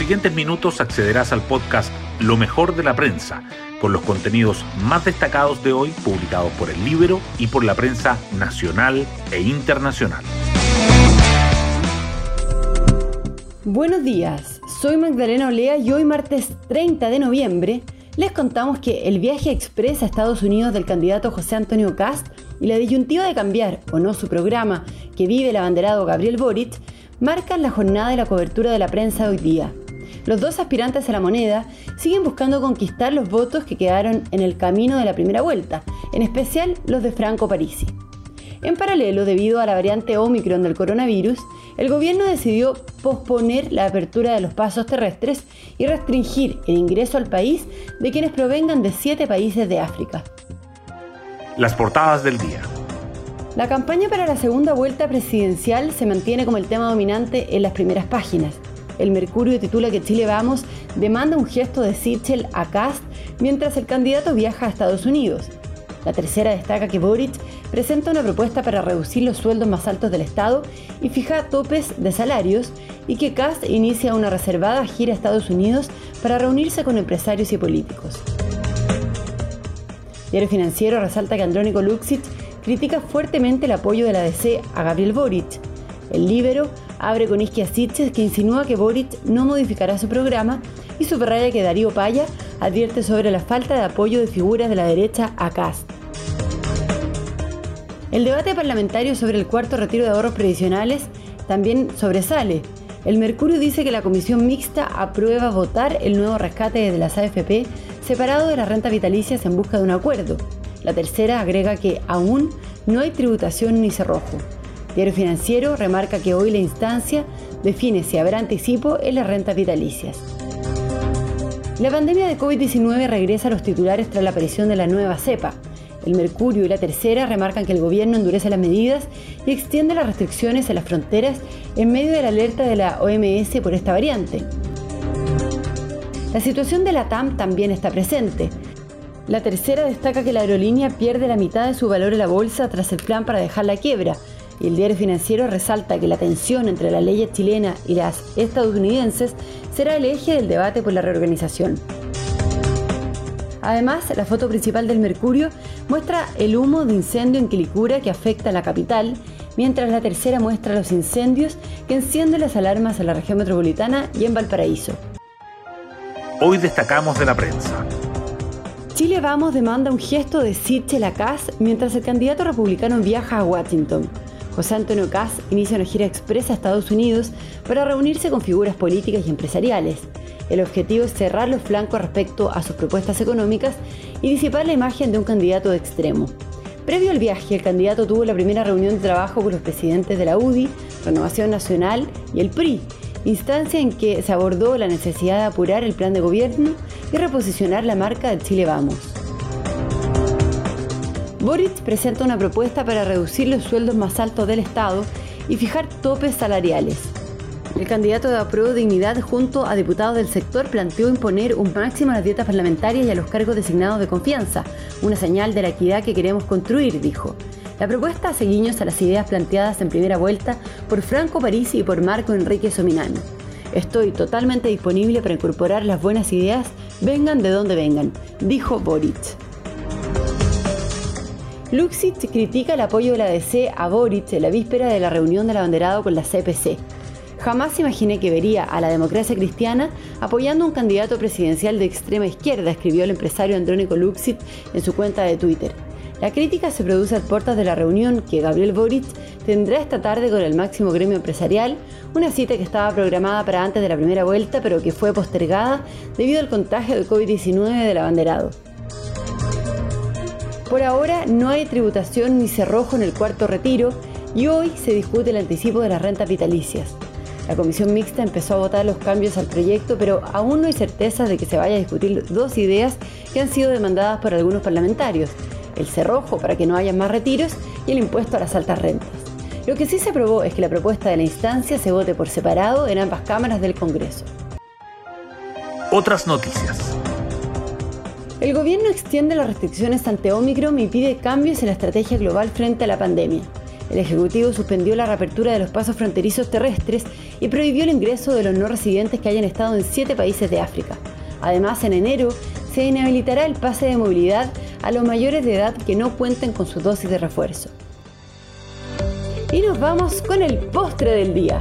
siguientes minutos accederás al podcast Lo mejor de la prensa, con los contenidos más destacados de hoy publicados por el libro y por la prensa nacional e internacional. Buenos días, soy Magdalena Olea y hoy martes 30 de noviembre les contamos que el viaje express a Estados Unidos del candidato José Antonio Cast y la disyuntiva de cambiar o no su programa que vive el abanderado Gabriel Boric marcan la jornada de la cobertura de la prensa de hoy día. Los dos aspirantes a la moneda siguen buscando conquistar los votos que quedaron en el camino de la primera vuelta, en especial los de Franco Parisi. En paralelo, debido a la variante Omicron del coronavirus, el gobierno decidió posponer la apertura de los pasos terrestres y restringir el ingreso al país de quienes provengan de siete países de África. Las portadas del día. La campaña para la segunda vuelta presidencial se mantiene como el tema dominante en las primeras páginas. El Mercurio titula que Chile Vamos demanda un gesto de Sichel a Cast mientras el candidato viaja a Estados Unidos. La tercera destaca que Boric presenta una propuesta para reducir los sueldos más altos del Estado y fija topes de salarios y que Cast inicia una reservada gira a Estados Unidos para reunirse con empresarios y políticos. Diario Financiero resalta que Andrónico Luxich critica fuertemente el apoyo de la DC a Gabriel Boric. El Libero abre con Isquia Sitches que insinúa que Boric no modificará su programa y subraya que Darío Paya advierte sobre la falta de apoyo de figuras de la derecha a Cast. El debate parlamentario sobre el cuarto retiro de ahorros previsionales también sobresale. El Mercurio dice que la comisión mixta aprueba votar el nuevo rescate de las AFP separado de las rentas vitalicias en busca de un acuerdo. La tercera agrega que aún no hay tributación ni cerrojo. Diario Financiero remarca que hoy la instancia define si habrá anticipo en las rentas vitalicias. La pandemia de COVID-19 regresa a los titulares tras la aparición de la nueva cepa. El Mercurio y la Tercera remarcan que el gobierno endurece las medidas y extiende las restricciones en las fronteras en medio de la alerta de la OMS por esta variante. La situación de la TAM también está presente. La tercera destaca que la aerolínea pierde la mitad de su valor en la bolsa tras el plan para dejar la quiebra, y el diario financiero resalta que la tensión entre las leyes chilenas y las estadounidenses será el eje del debate por la reorganización. Además, la foto principal del Mercurio muestra el humo de incendio en Quilicura que afecta a la capital, mientras la tercera muestra los incendios que encienden las alarmas en la región metropolitana y en Valparaíso. Hoy destacamos de la prensa. Chile Vamos demanda un gesto de Sichel Lacaz mientras el candidato republicano viaja a Washington. José Antonio Kass inicia una gira expresa a Estados Unidos para reunirse con figuras políticas y empresariales. El objetivo es cerrar los flancos respecto a sus propuestas económicas y disipar la imagen de un candidato de extremo. Previo al viaje, el candidato tuvo la primera reunión de trabajo con los presidentes de la UDI, Renovación Nacional y el PRI, instancia en que se abordó la necesidad de apurar el plan de gobierno y reposicionar la marca de Chile Vamos. Boric presenta una propuesta para reducir los sueldos más altos del Estado y fijar topes salariales. El candidato de Apruebo Dignidad junto a diputados del sector planteó imponer un máximo a las dietas parlamentarias y a los cargos designados de confianza, una señal de la equidad que queremos construir, dijo. La propuesta hace guiños a las ideas planteadas en primera vuelta por Franco Parisi y por Marco Enrique Sominano. Estoy totalmente disponible para incorporar las buenas ideas, vengan de donde vengan, dijo Boric. Luxit critica el apoyo de la DC a Boric en la víspera de la reunión del abanderado con la CPC. Jamás imaginé que vería a la democracia cristiana apoyando a un candidato presidencial de extrema izquierda, escribió el empresario Andrónico Luxit en su cuenta de Twitter. La crítica se produce a puertas de la reunión que Gabriel Boric tendrá esta tarde con el máximo gremio empresarial, una cita que estaba programada para antes de la primera vuelta pero que fue postergada debido al contagio de COVID-19 del abanderado. Por ahora no hay tributación ni cerrojo en el cuarto retiro y hoy se discute el anticipo de las rentas vitalicias. La comisión mixta empezó a votar los cambios al proyecto, pero aún no hay certeza de que se vaya a discutir dos ideas que han sido demandadas por algunos parlamentarios, el cerrojo para que no haya más retiros y el impuesto a las altas rentas. Lo que sí se aprobó es que la propuesta de la instancia se vote por separado en ambas cámaras del Congreso. Otras noticias. El gobierno extiende las restricciones ante Omicron y pide cambios en la estrategia global frente a la pandemia. El Ejecutivo suspendió la reapertura de los pasos fronterizos terrestres y prohibió el ingreso de los no residentes que hayan estado en siete países de África. Además, en enero se inhabilitará el pase de movilidad a los mayores de edad que no cuenten con su dosis de refuerzo. Y nos vamos con el postre del día.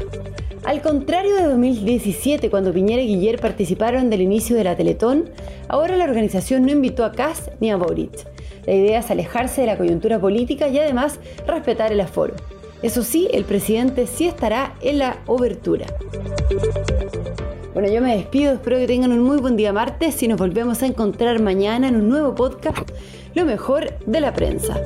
Al contrario de 2017, cuando Piñera y Guiller participaron del inicio de la Teletón, ahora la organización no invitó a Kass ni a Boric. La idea es alejarse de la coyuntura política y además respetar el aforo. Eso sí, el presidente sí estará en la obertura. Bueno, yo me despido, espero que tengan un muy buen día martes y nos volvemos a encontrar mañana en un nuevo podcast, Lo mejor de la prensa.